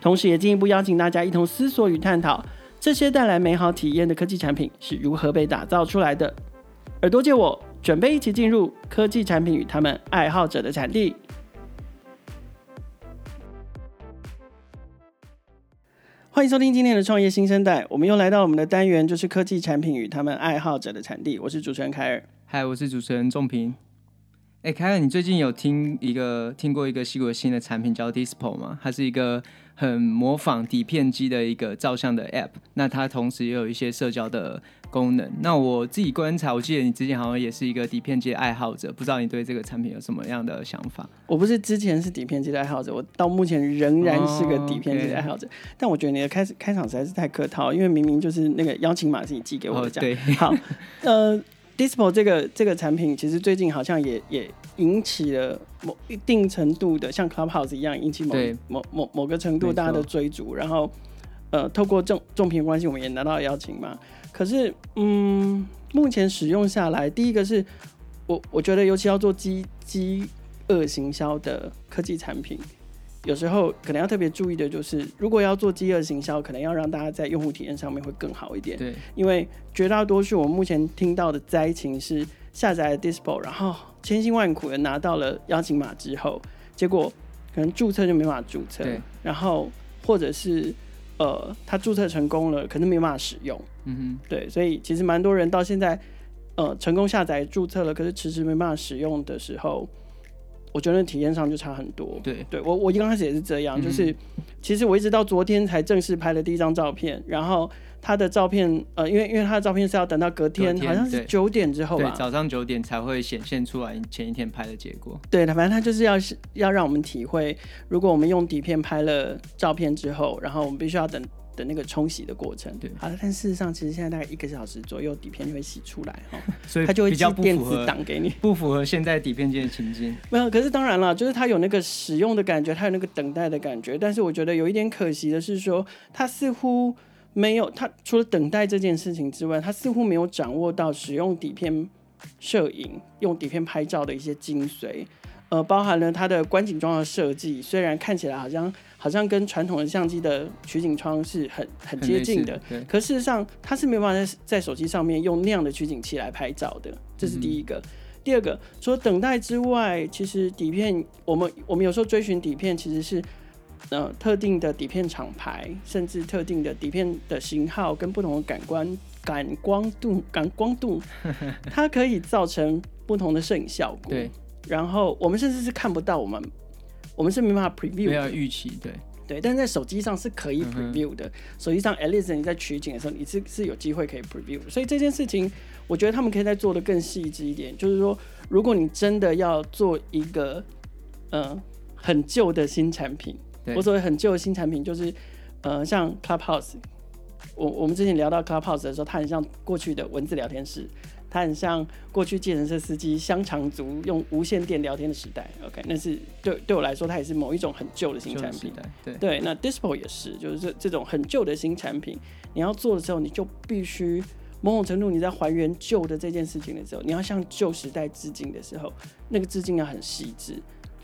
同时，也进一步邀请大家一同思索与探讨，这些带来美好体验的科技产品是如何被打造出来的。耳朵借我，准备一起进入科技产品与他们爱好者的产地。欢迎收听今天的创业新生代，我们又来到我们的单元，就是科技产品与他们爱好者的产地。我是主持人凯尔，嗨，我是主持人仲平。哎，凯尔，你最近有听一个听过一个西谷新的产品叫 Dispo 吗？它是一个。很模仿底片机的一个照相的 App，那它同时也有一些社交的功能。那我自己观察，我记得你之前好像也是一个底片机的爱好者，不知道你对这个产品有什么样的想法？我不是之前是底片机的爱好者，我到目前仍然是个底片机的爱好者。Oh. 但我觉得你的开始开场实在是太客套，因为明明就是那个邀请码是你寄给我的。Oh, 对，好，呃。Dispo 这个这个产品其实最近好像也也引起了某一定程度的像 Clubhouse 一样引起某某某某个程度大家的追逐，然后呃透过众众评关系我们也拿到邀请嘛。可是嗯目前使用下来，第一个是我我觉得尤其要做饥饥饿行销的科技产品。有时候可能要特别注意的就是，如果要做饥饿行销，可能要让大家在用户体验上面会更好一点。对，因为绝大多数我目前听到的灾情是下载了 Dispo，然后千辛万苦的拿到了邀请码之后，结果可能注册就没办法注册，对，然后或者是呃他注册成功了，可能没办法使用。嗯哼，对，所以其实蛮多人到现在呃成功下载注册了，可是迟迟没办法使用的时候。我觉得体验上就差很多。对，对我我一刚开始也是这样，嗯、就是其实我一直到昨天才正式拍了第一张照片，然后他的照片，呃，因为因为他的照片是要等到隔天，好像是九点之后吧，对，早上九点才会显现出来前一天拍的结果。对，反正他就是要要让我们体会，如果我们用底片拍了照片之后，然后我们必须要等。的那个冲洗的过程，对，好了，但事实上，其实现在大概一个小时左右，底片就会洗出来哈，所以它就会寄电子档给你，不符合现在底片机的情境。没有，可是当然了，就是它有那个使用的感觉，它有那个等待的感觉，但是我觉得有一点可惜的是说，它似乎没有，它除了等待这件事情之外，它似乎没有掌握到使用底片摄影、用底片拍照的一些精髓。呃，包含了它的观景装的设计，虽然看起来好像好像跟传统的相机的取景窗是很很接近的，可事实上它是没有办法在在手机上面用那样的取景器来拍照的，这是第一个。嗯、第二个，除了等待之外，其实底片我们我们有时候追寻底片，其实是呃特定的底片厂牌，甚至特定的底片的型号跟不同的感官感光度感光度，它可以造成不同的摄影效果。对。然后我们甚至是看不到我们，我们是没办法 preview，没有预期，对对，但是在手机上是可以 preview 的。嗯、手机上 at least 你在取景的时候，你是是有机会可以 preview。所以这件事情，我觉得他们可以再做的更细致一点。就是说，如果你真的要做一个呃很旧的新产品，我所谓很旧的新产品，就是呃像 Clubhouse，我我们之前聊到 Clubhouse 的时候，它很像过去的文字聊天室。它很像过去计程车司机香肠族用无线电聊天的时代，OK，那是对对我来说，它也是某一种很旧的新产品。对对，那 Dispo 也是，就是这这种很旧的新产品，你要做的时候，你就必须某种程度你在还原旧的这件事情的时候，你要向旧时代致敬的时候，那个致敬要很细致，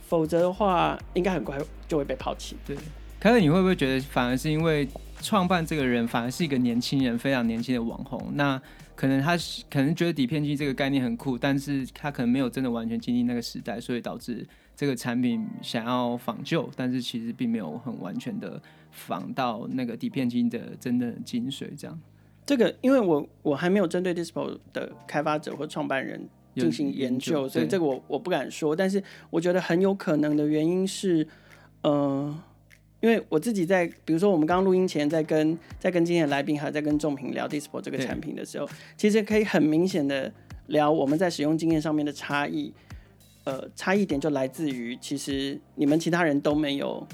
否则的话，应该很快就会被抛弃。对，可是你会不会觉得，反而是因为创办这个人反而是一个年轻人，非常年轻的网红？那可能他可能觉得底片机这个概念很酷，但是他可能没有真的完全经历那个时代，所以导致这个产品想要仿旧，但是其实并没有很完全的仿到那个底片机的真的精髓。这样，这个因为我我还没有针对 Dispo 的开发者或创办人进行研究，研究，所以这个我我不敢说。但是我觉得很有可能的原因是，呃。因为我自己在，比如说我们刚刚录音前在跟在跟今天的来宾，还有在跟仲平聊 Dispo 这个产品的时候，其实可以很明显的聊我们在使用经验上面的差异。呃，差异点就来自于，其实你们其他人都没有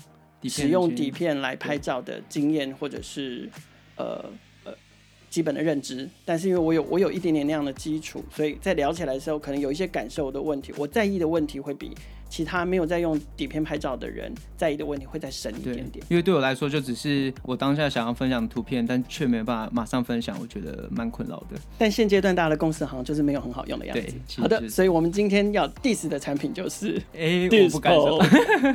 使用底片来拍照的经验，或者是呃呃基本的认知。但是因为我有我有一点点那样的基础，所以在聊起来的时候，可能有一些感受的问题，我在意的问题会比。其他没有在用底片拍照的人在意的问题会再深一点点，因为对我来说就只是我当下想要分享的图片，但却没办法马上分享，我觉得蛮困扰的。但现阶段大家的公司好像就是没有很好用的样子。好的，所以我们今天要 diss 的产品就是，哎、欸，我不敢说，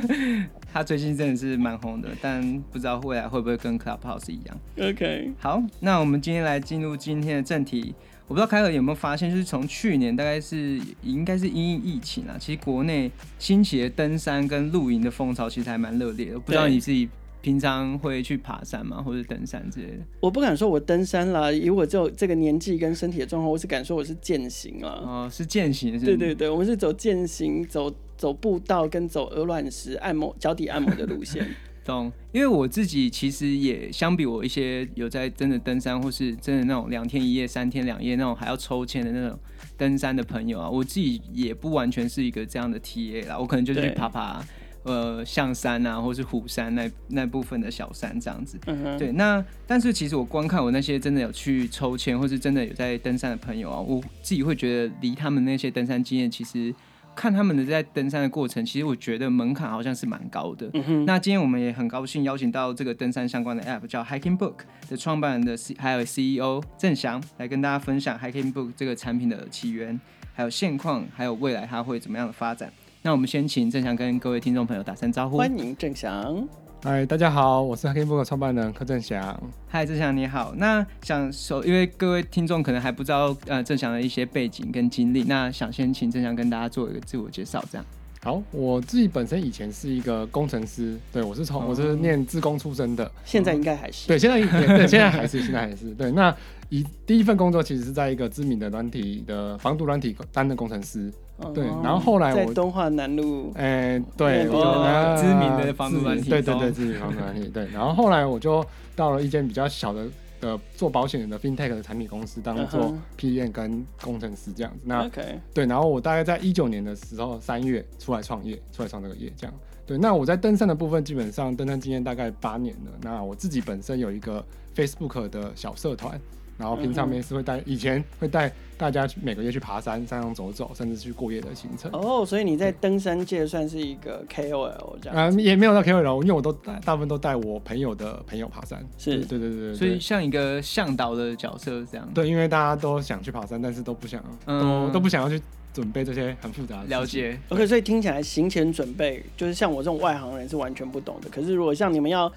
他最近真的是蛮红的，但不知道未来会不会跟 Clubhouse 一样。OK，好，那我们今天来进入今天的正题。我不知道凯尔有没有发现，就是从去年大概是应该是因应疫情啊，其实国内兴起的登山跟露营的风潮其实还蛮热烈的。不知道你自己平常会去爬山吗，或者登山之类的？我不敢说我登山啦，以我这这个年纪跟身体的状况，我是敢说我是健行啊。哦，是健行是是，对对对，我们是走健行，走走步道跟走鹅卵石按摩脚底按摩的路线。懂，因为我自己其实也相比我一些有在真的登山或是真的那种两天一夜、三天两夜那种还要抽签的那种登山的朋友啊，我自己也不完全是一个这样的 TA 啦，我可能就是去爬爬呃象山啊，或是虎山那那部分的小山这样子。嗯、对，那但是其实我观看我那些真的有去抽签或是真的有在登山的朋友啊，我自己会觉得离他们那些登山经验其实。看他们的在登山的过程，其实我觉得门槛好像是蛮高的。嗯。那今天我们也很高兴邀请到这个登山相关的 App 叫 Hiking Book 的创办人的 C 还有 CEO 郑翔来跟大家分享 Hiking Book 这个产品的起源，还有现况，还有未来它会怎么样的发展。那我们先请郑翔跟各位听众朋友打声招呼。欢迎郑翔。嗨，大家好，我是 Hacking Book 创办人柯正祥。嗨，郑翔你好。那想首，因为各位听众可能还不知道呃郑翔的一些背景跟经历，那想先请郑翔跟大家做一个自我介绍，这样。好，我自己本身以前是一个工程师，对我是从、哦、我是念自工出身的，现在应该还是、嗯、对，现在对 现在还是现在还是对。那以第一份工作其实是在一个知名的软体的防毒软体担任工程师。对，然后后来我在敦化南路，哎，对，哦、知名的房子软体，对对对，知名房子软体，对。然后后来我就到了一间比较小的的做保险的 FinTech 的产品公司，当做 PM 跟工程师这样子。那 OK，对，然后我大概在一九年的时候三月出来创业，出来创这个业，这样。对，那我在登山的部分，基本上登山经验大概八年了。那我自己本身有一个 Facebook 的小社团。然后平常没事会带，以前会带大家去每个月去爬山，山上走走，甚至去过夜的行程。哦，所以你在登山界算是一个 KOL 这样？啊、嗯，也没有到 KOL，因为我都大部分都带我朋友的朋友爬山。是，对对对对。所以像一个向导的角色这样。对，因为大家都想去爬山，但是都不想，嗯、都都不想要去准备这些很复杂的。了解。OK，所以听起来行前准备就是像我这种外行人是完全不懂的。可是如果像你们要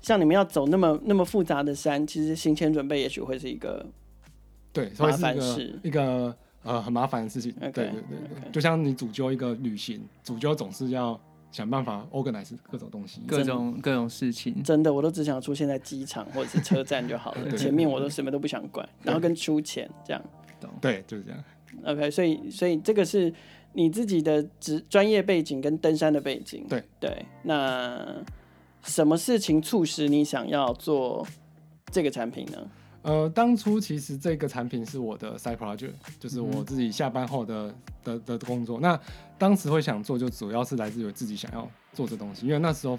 像你们要走那么那么复杂的山，其实行前准备也许会是一个。对，麻烦事一个呃很麻烦的事情。Okay, 对对对.就像你主揪一个旅行，主揪总是要想办法 organize 各种东西，各种各种事情。真的，我都只想出现在机场或者是车站就好了，前面我都什么都不想管，然后跟出钱这样。对，就是这样。OK，所以所以这个是你自己的职专业背景跟登山的背景。对对，那什么事情促使你想要做这个产品呢？呃，当初其实这个产品是我的 side project，就是我自己下班后的、嗯、的的工作。那当时会想做，就主要是来自于自己想要做这东西，因为那时候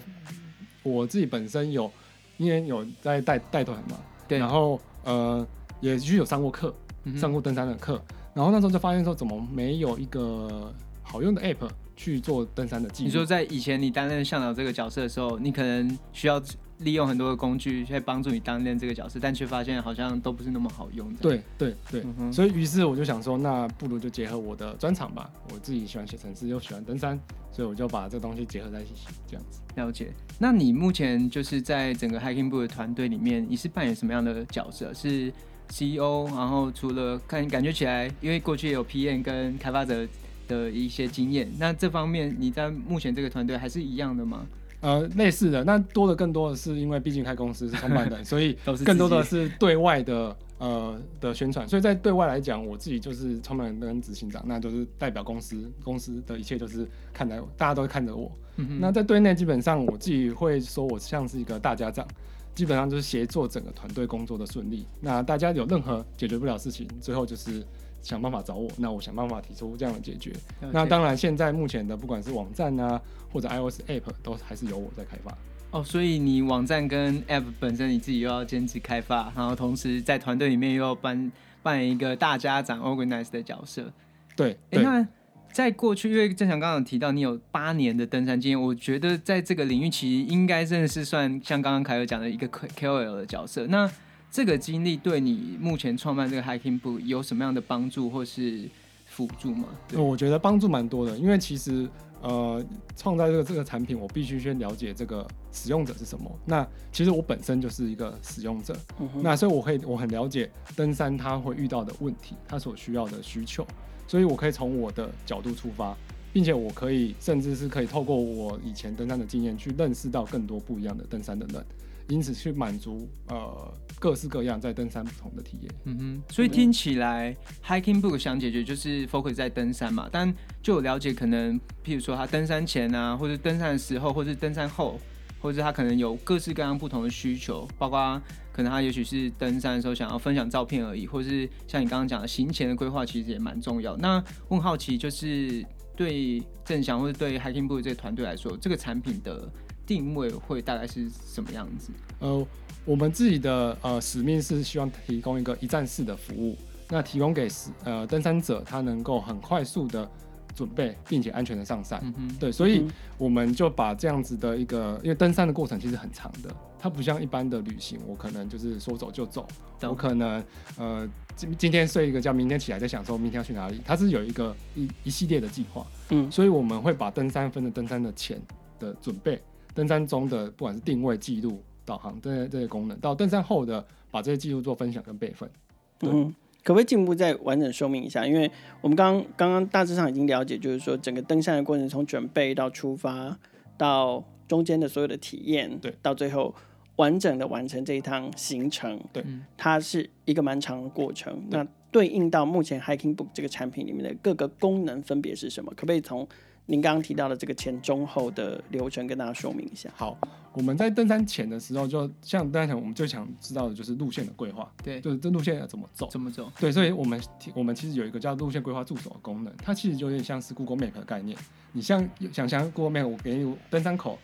我自己本身有，因为有在带带团嘛，对，然后呃也去有上过课，上过登山的课、嗯，然后那时候就发现说，怎么没有一个好用的 app 去做登山的记录？你说在以前你担任向导这个角色的时候，你可能需要。利用很多的工具去帮助你担任这个角色，但却发现好像都不是那么好用的。对对对、嗯，所以于是我就想说，那不如就结合我的专长吧。我自己喜欢写程式，又喜欢登山，所以我就把这个东西结合在一起，这样子。了解。那你目前就是在整个 Hiking Book 的团队里面，你是扮演什么样的角色？是 CEO？然后除了看感觉起来，因为过去也有 PM 跟开发者的一些经验，那这方面你在目前这个团队还是一样的吗？呃，类似的，那多的更多的是因为毕竟开公司是创办人，所以更多的是对外的呃的宣传。所以在对外来讲，我自己就是创办人跟执行长，那就是代表公司，公司的一切就是看着大家都会看着我。嗯。那在对内，基本上我自己会说我像是一个大家长，基本上就是协作整个团队工作的顺利。那大家有任何解决不了事情，最后就是。想办法找我，那我想办法提出这样的解决。那当然，现在目前的不管是网站啊，或者 iOS App，都还是由我在开发。哦，所以你网站跟 App 本身你自己又要兼职开发，然后同时在团队里面又要扮扮演一个大家长 organize 的角色。对，哎，那在过去，因为正祥刚刚提到你有八年的登山经验，我觉得在这个领域其实应该真的是算像刚刚凯尔讲的一个 KOL 的角色。那这个经历对你目前创办这个 Hiking Book 有什么样的帮助或是辅助吗？我觉得帮助蛮多的，因为其实。呃，创造这个这个产品，我必须先了解这个使用者是什么。那其实我本身就是一个使用者，嗯、那所以我可以我很了解登山他会遇到的问题，他所需要的需求，所以我可以从我的角度出发，并且我可以甚至是可以透过我以前登山的经验去认识到更多不一样的登山的人。因此去满足呃各式各样在登山不同的体验。嗯哼，所以听起来 Hiking Book 想解决就是 focus 在登山嘛，但就有了解可能，譬如说他登山前啊，或者登山的时候，或者登山后，或者他可能有各式各样不同的需求，包括可能他也许是登山的时候想要分享照片而已，或是像你刚刚讲的行前的规划，其实也蛮重要。那我很好奇，就是对正祥或者对 Hiking Book 这个团队来说，这个产品的。定位会大概是什么样子？呃，我们自己的呃使命是希望提供一个一站式的服务，那提供给呃登山者，他能够很快速的准备，并且安全的上山。嗯、哼对，所以我们就把这样子的一个，因为登山的过程其实很长的，它不像一般的旅行，我可能就是说走就走，我可能呃今今天睡一个觉，明天起来再想说明天要去哪里，它是有一个一一系列的计划。嗯，所以我们会把登山分的登山的前的准备。登山中的不管是定位、记录、导航这些这些功能，到登山后的把这些记录做分享跟备份。嗯，可不可以进一步再完整说明一下？因为我们刚刚刚大致上已经了解，就是说整个登山的过程，从准备到出发，到中间的所有的体验，对，到最后完整的完成这一趟行程，对，它是一个蛮长的过程。那对应到目前 Hiking Book 这个产品里面的各个功能分别是什么？可不可以从您刚刚提到的这个前中后的流程，跟大家说明一下。好，我们在登山前的时候，就像大家想，我们最想知道的就是路线的规划。对，就是这路线要怎么走？怎么走？对，所以我们我们其实有一个叫路线规划助手的功能，它其实就有点像是 Google Map 的概念。你像想象 Google Map，我给你登山口，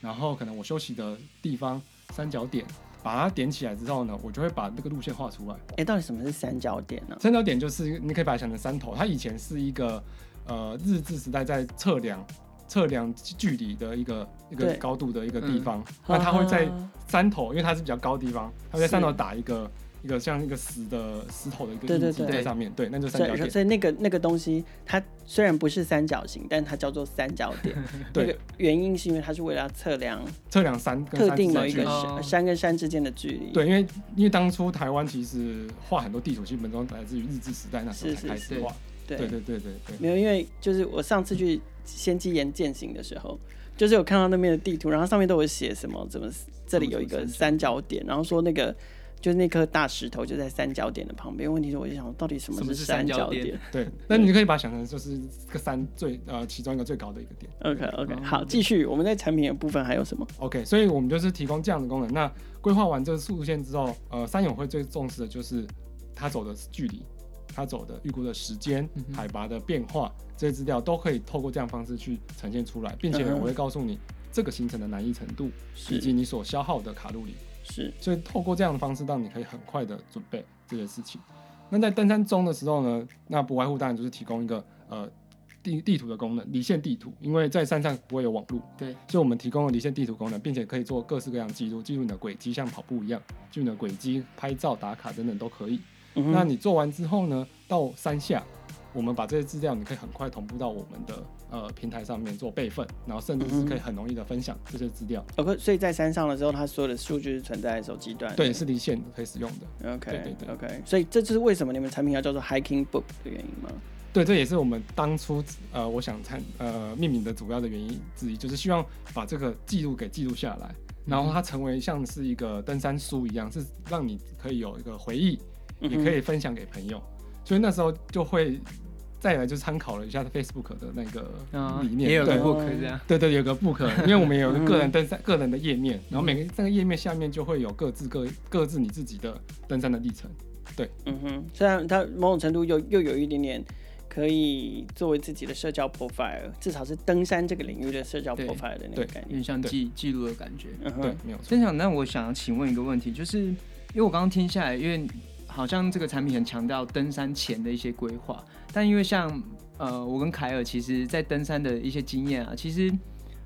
然后可能我休息的地方三角点，把它点起来之后呢，我就会把那个路线画出来。哎、欸，到底什么是三角点呢？三角点就是你可以把它想成山头，它以前是一个呃日治时代在测量。测量距离的一个一个高度的一个地方，嗯、那它会在山头，因为它是比较高的地方，它会在山头打一个一个像一个石的石头的一个印记在上面，对，对，对，对，那就三角点。所以那个那个东西，它虽然不是三角形，但它叫做三角点。对，那个原因是因为它是为了要测量测量山跟特定的一个山山跟山之间的距离。对，因为因为当初台湾其实画很多地图基本都来自于日治时代那时候才开始画。对对对对对，没有，因为就是我上次去仙迹岩践行的时候，就是有看到那边的地图，然后上面都有写什么，怎么这里有一个三角点，然后说那个就是那颗大石头就在三角点的旁边。问题是，我就想到底什么是三角点？对，那你可以把它想成就是个山最呃其中一个最高的一个点。OK OK，好，继续，我们在产品的部分还有什么？OK，所以我们就是提供这样的功能。那规划完这个路线之后，呃，三友会最重视的就是他走的距离。他走的预估的时间、海拔的变化，这些资料都可以透过这样方式去呈现出来，并且我会告诉你这个行程的难易程度，以及你所消耗的卡路里。是，所以透过这样的方式，让你可以很快的准备这些事情。那在登山中的时候呢，那不外乎当然就是提供一个呃地地图的功能，离线地图，因为在山上不会有网络，对，所以我们提供了离线地图功能，并且可以做各式各样记录，记录你的轨迹，像跑步一样，记录你的轨迹、拍照、打卡等等都可以。嗯、那你做完之后呢？到山下，我们把这些资料，你可以很快同步到我们的呃平台上面做备份，然后甚至是可以很容易的分享这些资料。OK，所以在山上的时候，它所有的数据是存在手机端，对，是离线可以使用的。OK，对对对，OK，所以这就是为什么你们产品要叫做 Hiking Book 的原因吗？对，这也是我们当初呃我想参呃命名的主要的原因之一，就是希望把这个记录给记录下来，然后它成为像是一个登山书一样，是让你可以有一个回忆。也可以分享给朋友，嗯、所以那时候就会再来就参考了一下 Facebook 的那个理念，哦、也有个 book 这样，对对，有个 book，因为我们有个个人登山个人的页面，然后每个这个页面下面就会有各自各各自你自己的登山的历程，对，嗯哼，虽然它某种程度又又有一点点可以作为自己的社交 profile，至少是登山这个领域的社交 profile 的那个感觉，有点像记记录的感觉。嗯，对，没有。错。分享，那我想请问一个问题，就是因为我刚刚听下来，因为好像这个产品很强调登山前的一些规划，但因为像呃，我跟凯尔其实在登山的一些经验啊，其实。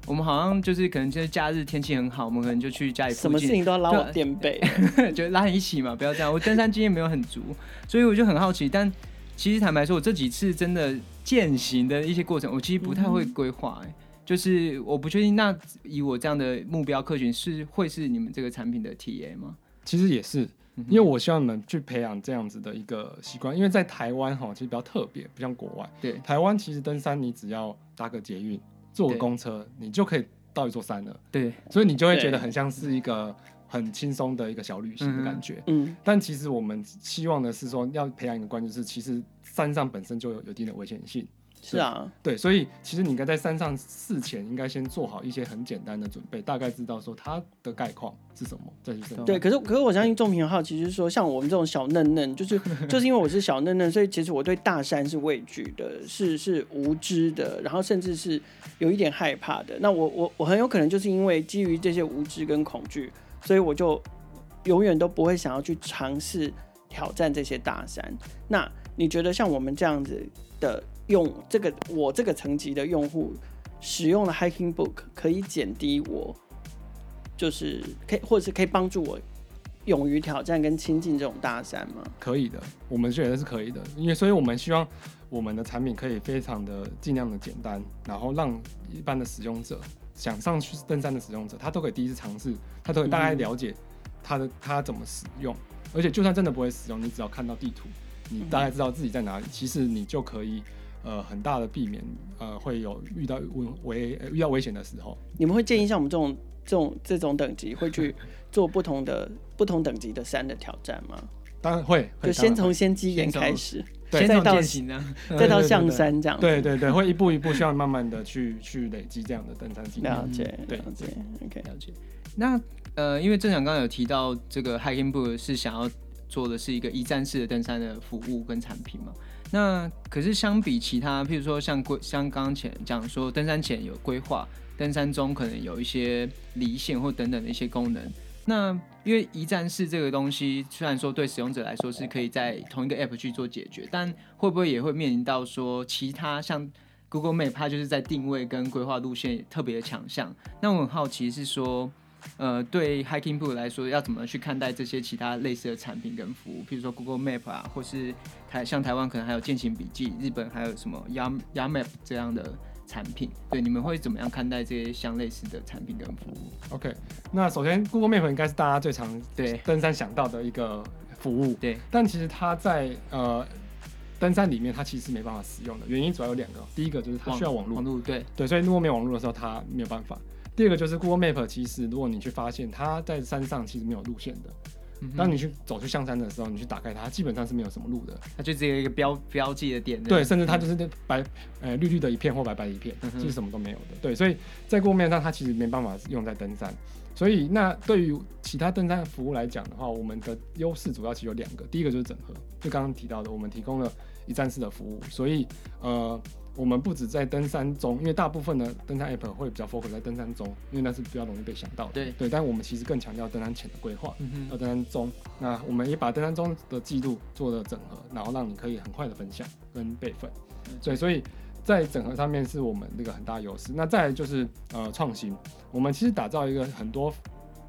我们好像就是可能就是假日天气很好，我们可能就去家里，什么事情都要拉我垫背，就拉你一起嘛，不要这样。我登山经验没有很足，所以我就很好奇。但其实坦白说，我这几次真的践行的一些过程，我其实不太会规划。哎，就是我不确定，那以我这样的目标客群是会是你们这个产品的 TA 吗？其实也是，因为我希望你们去培养这样子的一个习惯。因为在台湾哈，其实比较特别，不像国外。对，台湾其实登山你只要搭个捷运。坐个公车，你就可以到一座山了。对，所以你就会觉得很像是一个很轻松的一个小旅行的感觉。嗯，但其实我们希望的是说，要培养一个观念，就是其实山上本身就有有一定的危险性。是啊，对，所以其实你应该在山上事前应该先做好一些很简单的准备，大概知道说它的概况是什么，再去登。对，可是可是我相信仲平好奇，就是说像我们这种小嫩嫩，就是就是因为我是小嫩嫩，所以其实我对大山是畏惧的，是是无知的，然后甚至是有一点害怕的。那我我我很有可能就是因为基于这些无知跟恐惧，所以我就永远都不会想要去尝试挑战这些大山。那你觉得像我们这样子的？用这个我这个层级的用户使用了 Hiking Book，可以减低我，就是可以或者是可以帮助我勇于挑战跟亲近这种大山吗？可以的，我们觉得是可以的，因为所以我们希望我们的产品可以非常的尽量的简单，然后让一般的使用者想上去登山的使用者，他都可以第一次尝试，他都可以大概了解他的他怎么使用，而且就算真的不会使用，你只要看到地图，你大概知道自己在哪里，其实你就可以。呃，很大的避免，呃，会有遇到危危遇到危险的时候。你们会建议像我们这种这种这种等级，会去做不同的不同等级的山的挑战吗？当然会，就先从先机岩开始，对，再到再到象山这样。对对对，会一步一步，需要慢慢的去去累积这样的登山经验。了解，对，了解，OK，了解。那呃，因为正想刚刚有提到这个 Hiking Book 是想要做的是一个一站式的登山的服务跟产品嘛。那可是相比其他，譬如说像规像刚前讲说，登山前有规划，登山中可能有一些离线或等等的一些功能。那因为一站式这个东西，虽然说对使用者来说是可以在同一个 app 去做解决，但会不会也会面临到说其他像 Google Map 它就是在定位跟规划路线特别的强项？那我很好奇是说。呃，对 Hiking Book 来说，要怎么去看待这些其他类似的产品跟服务？比如说 Google Map 啊，或是台像台湾可能还有健行笔记，日本还有什么 Yam YAMAP 这样的产品？对，你们会怎么样看待这些相类似的产品跟服务？OK，那首先 Google Map 应该是大家最常对登山想到的一个服务，对。但其实它在呃登山里面，它其实是没办法使用的，原因主要有两个。第一个就是它需要网络，网络对对，所以如果没有网络的时候，它没有办法。第二个就是 Google Map，其实如果你去发现它在山上其实没有路线的，嗯、当你去走去象山的时候，你去打开它，基本上是没有什么路的，它就只有一个标标记的点。对，甚至它就是那白呃绿绿的一片或白白的一片，其实、嗯、哼什么都没有的。对，所以在 Google Map 上它其实没办法用在登山。所以那对于其他登山服务来讲的话，我们的优势主要其实有两个，第一个就是整合，就刚刚提到的，我们提供了一站式的服务，所以呃。我们不止在登山中，因为大部分的登山 app 会比较 focus 在登山中，因为那是比较容易被想到的。对对，但我们其实更强调登山前的规划，嗯哼，和登山中。那我们也把登山中的记录做了整合，然后让你可以很快的分享跟备份。对，所以在整合上面是我们那个很大优势。那再来就是呃创新，我们其实打造一个很多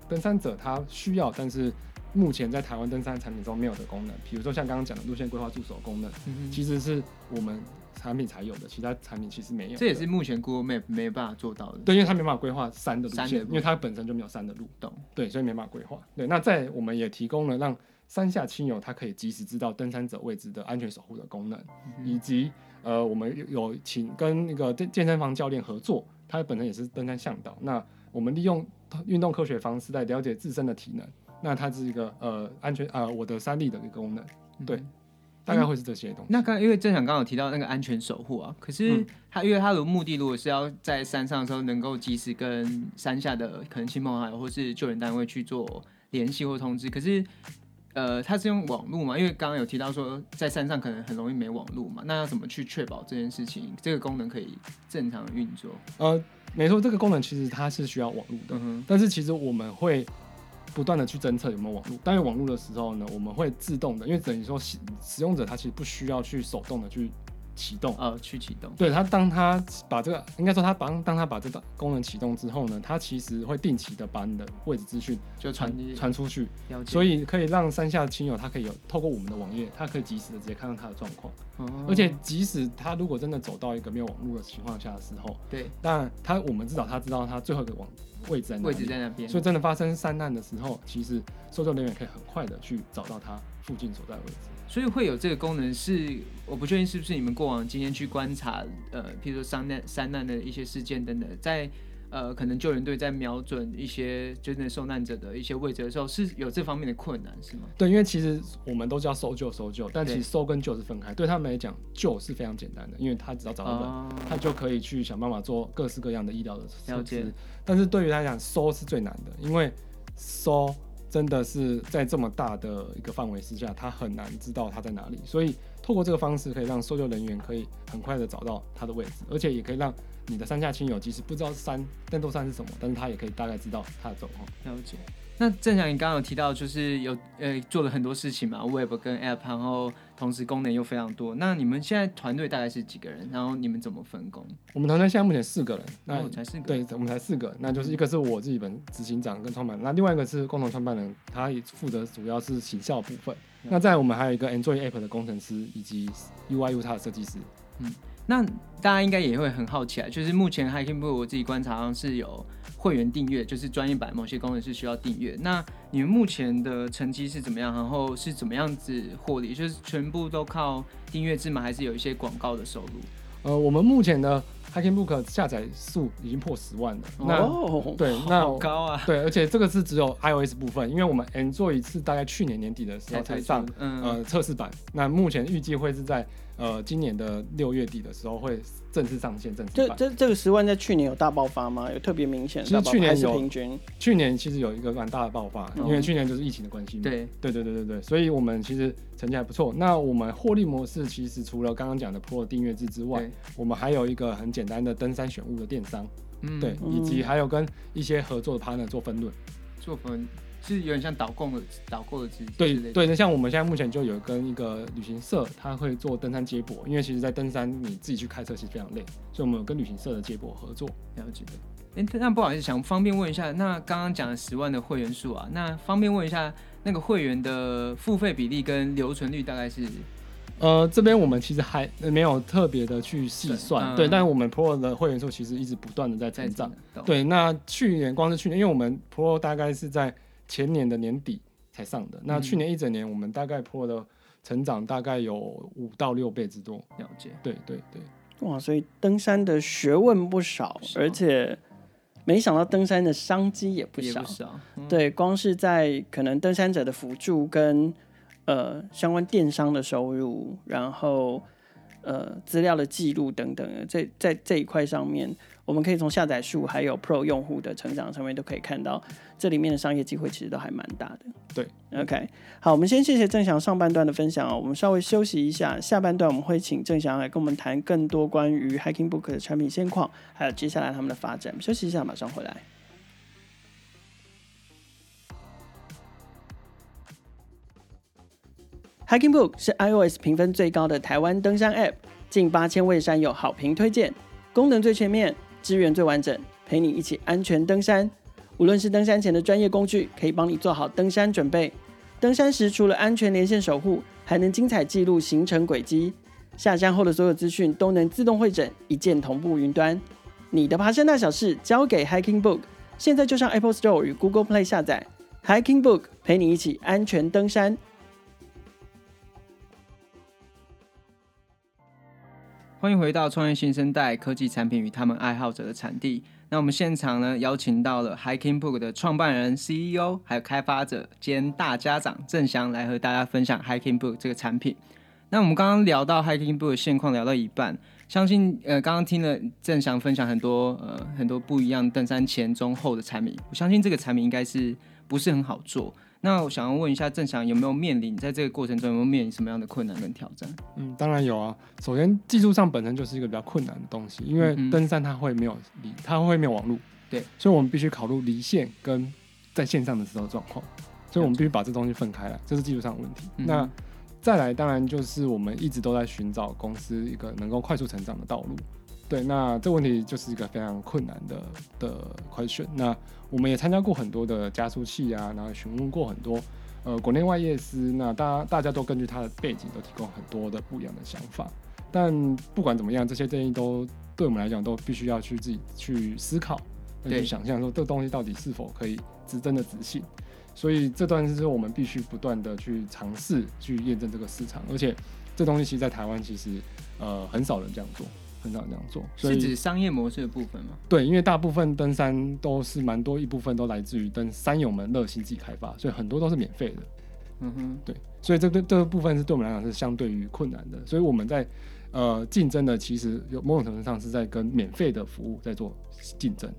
登山者他需要，但是目前在台湾登山产品中没有的功能，比如说像刚刚讲的路线规划助手功能，嗯、其实是我们。产品才有的，其他产品其实没有。这也是目前 Google Map 没有办法做到的。对，因为它没办法规划山的路线，路因为它本身就没有山的路。懂。对，所以没办法规划。对，那在我们也提供了让山下亲友他可以及时知道登山者位置的安全守护的功能，嗯、以及呃，我们有请跟那个健健身房教练合作，他本身也是登山向导。那我们利用运动科学方式来了解自身的体能，那它是一个呃安全呃我的山力的一个功能。对。嗯大概会是这些东西。那刚因为正想刚刚有提到那个安全守护啊，可是他因为他的目的如果是要在山上的时候能够及时跟山下的可能亲朋好友或是救援单位去做联系或通知，可是呃，他是用网络嘛？因为刚刚有提到说在山上可能很容易没网络嘛，那要怎么去确保这件事情，这个功能可以正常运作？呃，没错，这个功能其实它是需要网络的，嗯、但是其实我们会不断的去侦测有没有网络。当有网络的时候呢，我们会自动的，因为等于说使使用者他其实不需要去手动的去。启动呃，去启动。对他，当他把这个，应该说他帮当他把这个功能启动之后呢，他其实会定期的把你的位置资讯就传传出去，所以可以让山下亲友他可以有透过我们的网页，他可以及时的直接看到他的状况。哦。而且即使他如果真的走到一个没有网络的情况下的时候，对，但他我们至少他知道他最后一个网位置在位置在那边。所以真的发生山难的时候，其实搜救人员可以很快的去找到他附近所在的位置。所以会有这个功能是，我不确定是不是你们过往今天去观察，呃，譬如说山难、山难的一些事件等等，在呃可能救援队在瞄准一些真正受难者的一些位置的时候，是有这方面的困难，是吗？对，因为其实我们都叫搜救、搜救，但其实搜跟救是分开。对，对他们来讲，救是非常简单的，因为他只要找到人，哦、他就可以去想办法做各式各样的医疗的设施。但是对于他来讲，搜是最难的，因为搜。真的是在这么大的一个范围之下，他很难知道他在哪里。所以透过这个方式，可以让搜救人员可以很快的找到他的位置，而且也可以让你的山下亲友，即使不知道山战斗山是什么，但是他也可以大概知道他的状况。了解。那正翔，你刚刚有提到，就是有呃做了很多事情嘛，Web 跟 App，然后同时功能又非常多。那你们现在团队大概是几个人？然后你们怎么分工？我们团队现在目前四个人，那、哦、才四个，对，我们才四个。那就是一个是我自己本执行长跟创办人，那另外一个是共同创办人，他也负责主要是行销部分。嗯、那在我们还有一个 Android App 的工程师以及 UI/UX 的设计师。嗯，那大家应该也会很好奇啊，就是目前 HikingBook 我自己观察上是有。会员订阅就是专业版，某些功能是需要订阅。那你们目前的成绩是怎么样？然后是怎么样子获利？就是全部都靠订阅制吗？还是有一些广告的收入？呃，我们目前的 HikingBook 下载数已经破十万了。哦，那对，那好高啊！对，而且这个是只有 iOS 部分，因为我们 Android 是大概去年年底的时候才上，嗯、呃测试版。那目前预计会是在。呃，今年的六月底的时候会正式上线，正式。这这这个十万在去年有大爆发吗？有特别明显？其实去年有平均。去年其实有一个蛮大的爆发，因为去年就是疫情的关系嘛。对对对对对对，所以我们其实成绩还不错。那我们获利模式其实除了刚刚讲的 Pro 订阅制之外，我们还有一个很简单的登山选物的电商，嗯，对，以及还有跟一些合作的 partner 做分论，做分。是有点像导购的导购的机制。对对，那像我们现在目前就有跟一个旅行社，他会做登山接驳，因为其实，在登山你自己去开车其实非常累，所以我们有跟旅行社的接驳合作。了解的。哎，那不好意思，想方便问一下，那刚刚讲的十万的会员数啊，那方便问一下，那个会员的付费比例跟留存率大概是？呃，这边我们其实还没有特别的去细算，对，嗯、对，但是我们 Pro 的会员数其实一直不断的在增长。对，那去年光是去年，因为我们 Pro 大概是在。前年的年底才上的，那去年一整年，我们大概破了成长大概有五到六倍之多。了解，对对对，哇，所以登山的学问不少，而且没想到登山的商机也不少。不少嗯、对，光是在可能登山者的辅助跟呃相关电商的收入，然后呃资料的记录等等的，在在这一块上面。我们可以从下载数还有 Pro 用户的成长上面都可以看到，这里面的商业机会其实都还蛮大的。对，OK，好，我们先谢谢郑翔上半段的分享哦。我们稍微休息一下，下半段我们会请郑翔来跟我们谈更多关于 HikingBook 的产品现况，还有接下来他们的发展。休息一下，马上回来。HikingBook 是 iOS 评分最高的台湾登山 App，近八千位山友好评推荐，功能最全面。资源最完整，陪你一起安全登山。无论是登山前的专业工具，可以帮你做好登山准备；登山时除了安全连线守护，还能精彩记录行程轨迹。下山后的所有资讯都能自动汇整，一键同步云端。你的爬山大小事交给 HikingBook，现在就上 Apple Store 与 Google Play 下载 HikingBook，陪你一起安全登山。欢迎回到创业新生代科技产品与他们爱好者的产地。那我们现场呢，邀请到了 HikingBook 的创办人、CEO，还有开发者兼大家长郑翔来和大家分享 HikingBook 这个产品。那我们刚刚聊到 HikingBook 的现况，聊到一半，相信呃刚刚听了郑翔分享很多呃很多不一样登山前、中、后的产品，我相信这个产品应该是不是很好做。那我想要问一下郑翔，有没有面临在这个过程中有没有面临什么样的困难跟挑战？嗯，当然有啊。首先，技术上本身就是一个比较困难的东西，因为登山它会没有离，它会没有网络，对，所以我们必须考虑离线跟在线上的时候状况，所以我们必须把这东西分开来，这是技术上的问题。嗯、那再来，当然就是我们一直都在寻找公司一个能够快速成长的道路。对，那这个问题就是一个非常困难的的 question。那我们也参加过很多的加速器啊，然后询问过很多呃国内外业师，那大家大家都根据他的背景都提供很多的不一样的想法。但不管怎么样，这些建议都对我们来讲都必须要去自己去思考，去想象说这个东西到底是否可以真的执行。所以这段是我们必须不断的去尝试去验证这个市场，而且这东西其实在台湾其实呃很少人这样做。很少这样做，是指商业模式的部分吗？对，因为大部分登山都是蛮多一部分都来自于登山友们热心自己开发，所以很多都是免费的。嗯哼，对，所以这个这个部分是对我们来讲是相对于困难的，所以我们在呃竞争的其实有某种程度上是在跟免费的服务在做竞争。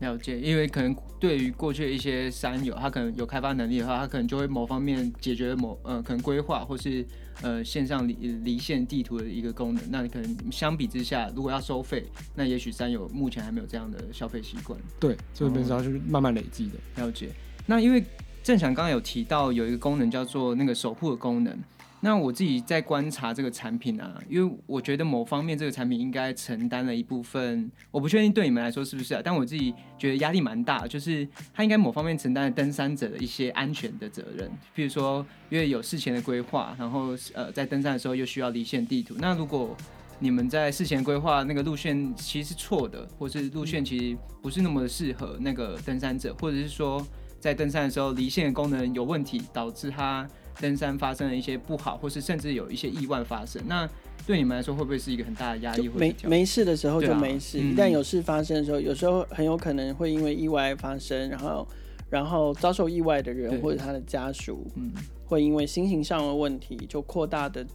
了解，因为可能对于过去的一些山友，他可能有开发能力的话，他可能就会某方面解决某呃可能规划或是呃线上离离线地图的一个功能。那你可能相比之下，如果要收费，那也许三友目前还没有这样的消费习惯。对，这边是要去慢慢累积的。了解。那因为正翔刚刚有提到有一个功能叫做那个守护的功能。那我自己在观察这个产品啊，因为我觉得某方面这个产品应该承担了一部分，我不确定对你们来说是不是啊，但我自己觉得压力蛮大，就是它应该某方面承担了登山者的一些安全的责任，譬如说因为有事前的规划，然后呃在登山的时候又需要离线地图，那如果你们在事前规划那个路线其实是错的，或是路线其实不是那么的适合那个登山者，或者是说在登山的时候离线的功能有问题，导致它。登山发生了一些不好，或是甚至有一些意外发生，那对你们来说会不会是一个很大的压力？没没事的时候就没事，一旦有事发生的时候，有时候很有可能会因为意外发生，然后然后遭受意外的人或者他的家属，嗯，会因为心情上的问题就扩大的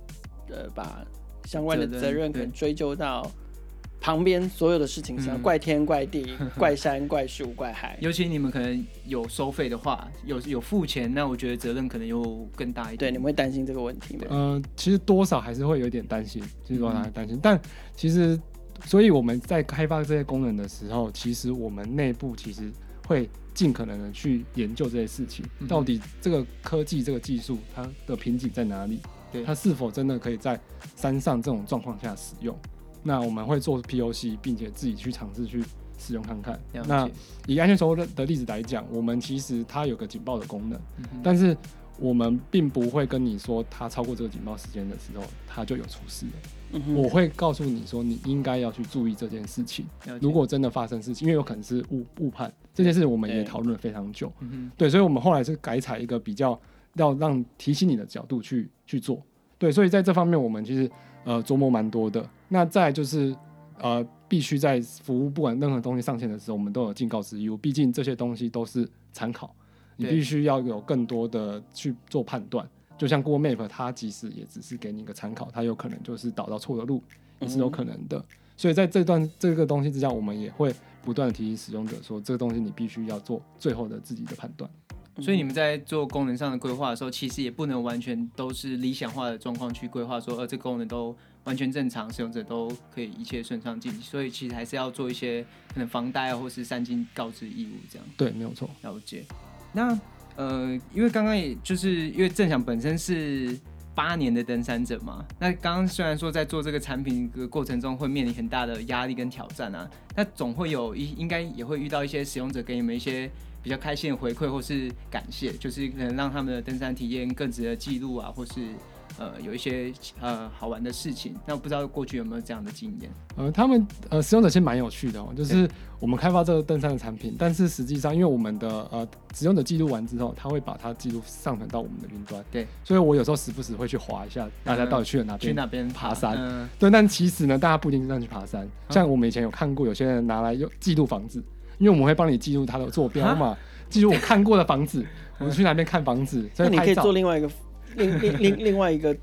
呃把相关的责任可能追究到。旁边所有的事情上，怪天怪地、怪山怪树、怪海。尤其你们可能有收费的话，有有付钱，那我觉得责任可能又更大一点。对，你们会担心这个问题吗？嗯、呃，其实多少还是会有点担心，就是多少还担心。嗯、但其实，所以我们在开发这些功能的时候，其实我们内部其实会尽可能的去研究这些事情，嗯、到底这个科技、这个技术它的瓶颈在哪里？对，它是否真的可以在山上这种状况下使用？那我们会做 POC，并且自己去尝试去使用看看。那以安全守护的例子来讲，我们其实它有个警报的功能，嗯、但是我们并不会跟你说它超过这个警报时间的时候，它就有出事了。嗯、我会告诉你说，你应该要去注意这件事情。如果真的发生事情，因为有可能是误误判这件事，我们也讨论了非常久。对，所以我们后来是改采一个比较要让提醒你的角度去去做。对，所以在这方面，我们其实。呃，琢磨蛮多的。那再就是，呃，必须在服务不管任何东西上线的时候，我们都有尽告知义务。毕竟这些东西都是参考，你必须要有更多的去做判断。就像 Google Map，它即使也只是给你一个参考，它有可能就是导到错的路，也是有可能的。嗯、所以在这段这个东西之下，我们也会不断的提醒使用者说，这个东西你必须要做最后的自己的判断。所以你们在做功能上的规划的时候，其实也不能完全都是理想化的状况去规划，说呃这功能都完全正常，使用者都可以一切顺畅进行。所以其实还是要做一些可能防呆啊，或是三金告知义务这样。对，没有错。了解。那呃，因为刚刚也就是因为正想本身是八年的登山者嘛，那刚刚虽然说在做这个产品的过程中会面临很大的压力跟挑战啊，那总会有一应该也会遇到一些使用者给你们一些。比较开心的回馈或是感谢，就是可能让他们的登山体验更值得记录啊，或是呃有一些呃好玩的事情。那我不知道过去有没有这样的经验？呃，他们呃使用者其实蛮有趣的哦，就是我们开发这个登山的产品，但是实际上因为我们的呃使用者记录完之后，他会把它记录上传到我们的云端。对，所以我有时候时不时会去划一下，大家到底去了哪边？去哪边爬山？嗯、对，但其实呢，大家不一定这样去爬山。像我们以前有看过，有些人拿来用记录房子。因为我们会帮你记录它的坐标嘛，记录我看过的房子，我们去哪边看房子。所以你可以做另外一个另另另另外一个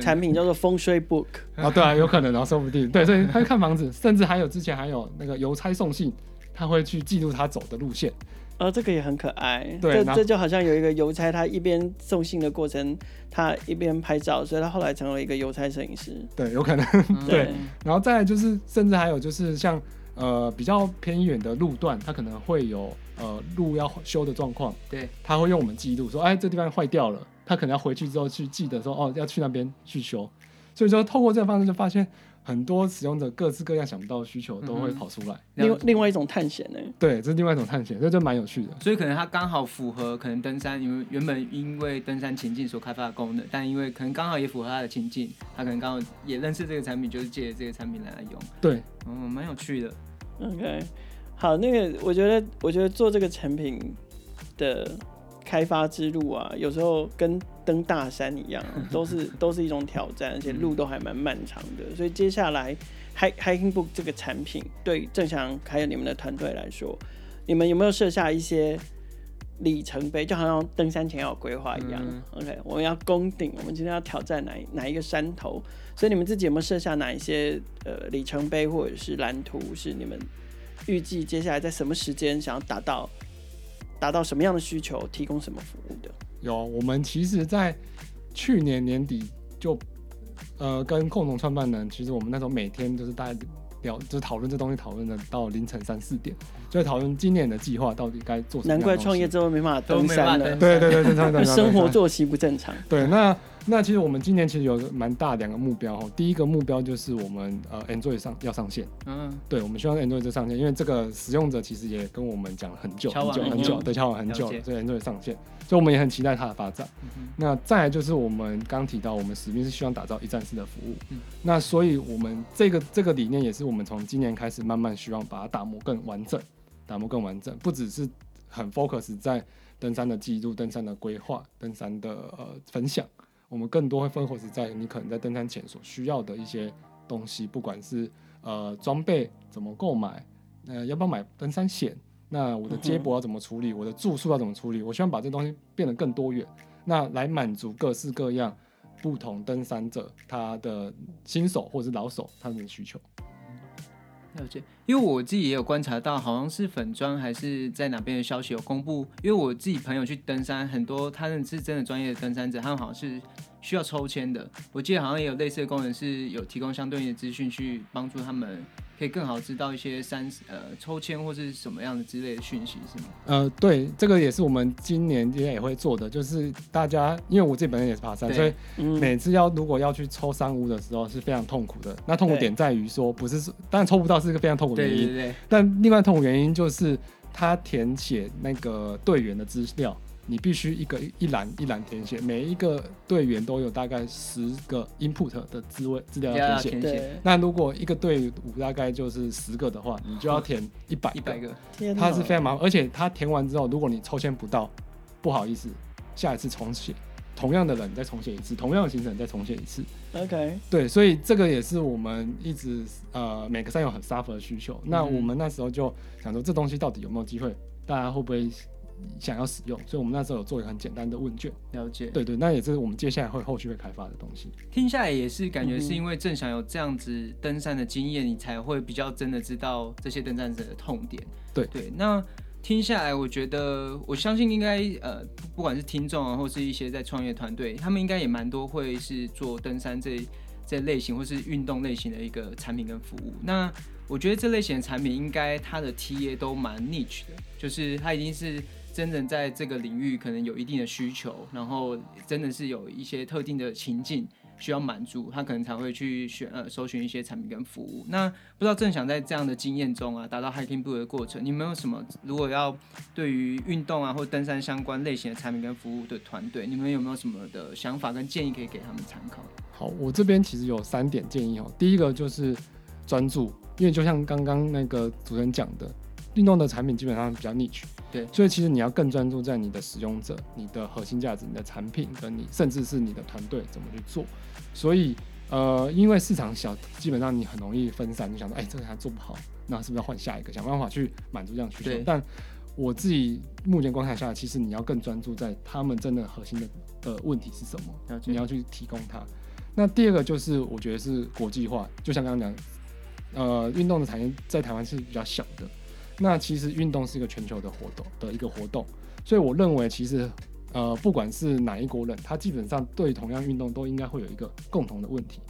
产品叫做风水 book 啊，对啊，有可能啊，说不定。对，所以他会看房子，甚至还有之前还有那个邮差送信，他会去记录他走的路线。哦，这个也很可爱。对，这这就好像有一个邮差，他一边送信的过程，他一边拍照，所以他后来成为一个邮差摄影师。对，有可能。对，然后再来就是，甚至还有就是像呃比较偏远的路段，它可能会有呃路要修的状况。对，他会用我们记录说，哎，这地方坏掉了，他可能要回去之后去记得说，哦，要去那边去修。所以说，透过这个方式就发现。很多使用者各式各样想不到的需求都会跑出来，嗯、另另外一种探险呢？对，这是另外一种探险，这就蛮有趣的。所以可能它刚好符合可能登山，因为原本因为登山情境所开发的功能，但因为可能刚好也符合它的情境，它可能刚好也认识这个产品，就是借这个产品，来用。对，嗯，蛮有趣的。OK，好，那个我觉得，我觉得做这个产品的。开发之路啊，有时候跟登大山一样，都是都是一种挑战，而且路都还蛮漫长的。所以接下来，Hiking Book 这个产品对正翔还有你们的团队来说，你们有没有设下一些里程碑？就好像登山前要有规划一样。嗯、OK，我们要攻顶，我们今天要挑战哪哪一个山头？所以你们自己有没有设下哪一些呃里程碑或者是蓝图？是你们预计接下来在什么时间想要达到？达到什么样的需求，提供什么服务的？有，我们其实，在去年年底就，呃，跟共同创办人，其实我们那时候每天就是大家聊，就是讨论这东西，讨论的到凌晨三四点，就讨论今年的计划到底该做什么。难怪创业之后没办法登山了。对对对，对，对，生活作息不正常。对，那。那其实我们今年其实有蛮大两个目标哦。第一个目标就是我们呃 Android 上要上线，嗯，对，我们希望 Android 上线，因为这个使用者其实也跟我们讲了很久很久很久，对，敲完很久了，所以 Android 上线，所以我们也很期待它的发展。嗯、那再来就是我们刚提到，我们使命是希望打造一站式的服务，嗯、那所以我们这个这个理念也是我们从今年开始慢慢希望把它打磨更完整，打磨更完整，不只是很 focus 在登山的记录、登山的规划、登山的呃分享。我们更多会 focus 在你可能在登山前所需要的一些东西，不管是呃装备怎么购买，呃要不要买登山险，那我的接驳要怎么处理，我的住宿要怎么处理，我希望把这东西变得更多元，那来满足各式各样不同登山者他的新手或者是老手他们的需求。了解，因为我自己也有观察到，好像是粉专还是在哪边的消息有公布。因为我自己朋友去登山，很多他们是真的专业的登山者，他们好像是需要抽签的。我记得好像也有类似的功能，是有提供相对应的资讯去帮助他们。可以更好知道一些三呃抽签或是什么样的之类的讯息是吗？呃，对，这个也是我们今年应该也会做的，就是大家因为我自己本身也是爬山，所以每次要如果要去抽三屋的时候是非常痛苦的。那痛苦点在于说，不是当然抽不到是一个非常痛苦的原因，对对对，但另外痛苦原因就是他填写那个队员的资料。你必须一个一栏一栏填写，每一个队员都有大概十个 input 的资位资料要填写。那如果一个队伍大概就是十个的话，你就要填一百一百个。天哪。它是非常麻烦，而且它填完之后，如果你抽签不到，不好意思，下一次重写，同样的人再重写一次，同样的行程再重写一次。OK。对，所以这个也是我们一直呃每个山友很 suffer 的需求。嗯、那我们那时候就想说，这东西到底有没有机会？大家会不会？想要使用，所以我们那时候有做一个很简单的问卷。了解，对对，那也是我们接下来会后续会开发的东西。听下来也是感觉是因为正想有这样子登山的经验，嗯、你才会比较真的知道这些登山者的痛点。对对，那听下来，我觉得我相信应该呃，不管是听众啊，或是一些在创业团队，他们应该也蛮多会是做登山这这类型或是运动类型的一个产品跟服务。那我觉得这类型的产品应该它的 TA 都蛮 niche 的，就是它已经是。真的在这个领域可能有一定的需求，然后真的是有一些特定的情境需要满足，他可能才会去选呃搜寻一些产品跟服务。那不知道正想在这样的经验中啊，达到 Hiking boot 的过程，你们有什么？如果要对于运动啊或登山相关类型的产品跟服务的团队，你们有没有什么的想法跟建议可以给他们参考？好，我这边其实有三点建议哦。第一个就是专注，因为就像刚刚那个主持人讲的。运动的产品基本上比较 niche，对，所以其实你要更专注在你的使用者、你的核心价值、你的产品跟你甚至是你的团队怎么去做。所以，呃，因为市场小，基本上你很容易分散。你想说，哎、欸，这个还做不好，那是不是要换下一个？想办法去满足这样需求。但我自己目前观察下来，其实你要更专注在他们真的核心的呃问题是什么，解你要去提供它。那第二个就是我觉得是国际化，就像刚刚讲，呃，运动的产业在台湾是比较小的。那其实运动是一个全球的活动的一个活动，所以我认为其实呃不管是哪一国人，他基本上对同样运动都应该会有一个共同的问题，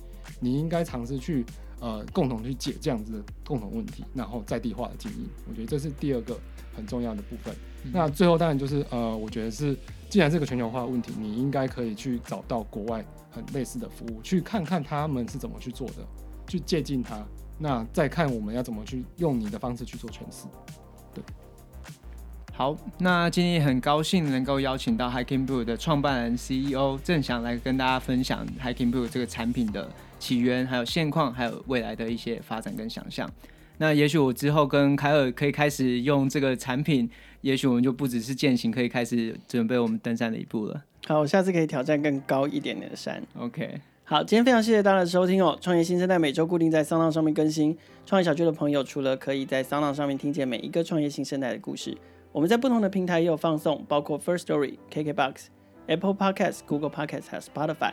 你应该尝试去呃共同去解这样子的共同问题，然后在地化的经营，我觉得这是第二个很重要的部分。那最后当然就是呃，我觉得是既然是个全球化的问题，你应该可以去找到国外很类似的服务，去看看他们是怎么去做的，去借鉴它。那再看我们要怎么去用你的方式去做诠释。对，好，那今天也很高兴能够邀请到 Hiking Blue 的创办人 CEO 郑翔来跟大家分享 Hiking Blue 这个产品的起源，还有现况，还有未来的一些发展跟想象。那也许我之后跟凯尔可以开始用这个产品，也许我们就不只是践行，可以开始准备我们登山的一步了。好，我下次可以挑战更高一点点的山。OK。好，今天非常谢谢大家的收听哦！创业新生代每周固定在 SoundOn 上面更新。创业小区的朋友，除了可以在 SoundOn 上面听见每一个创业新生代的故事，我们在不同的平台也有放送，包括 First Story、KKBox、Apple Podcasts、Google Podcasts 还有 Spotify。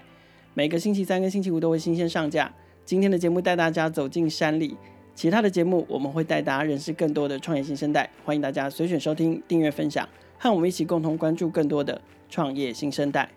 每个星期三跟星期五都会新鲜上架。今天的节目带大家走进山里，其他的节目我们会带大家认识更多的创业新生代。欢迎大家随选收听、订阅、分享，和我们一起共同关注更多的创业新生代。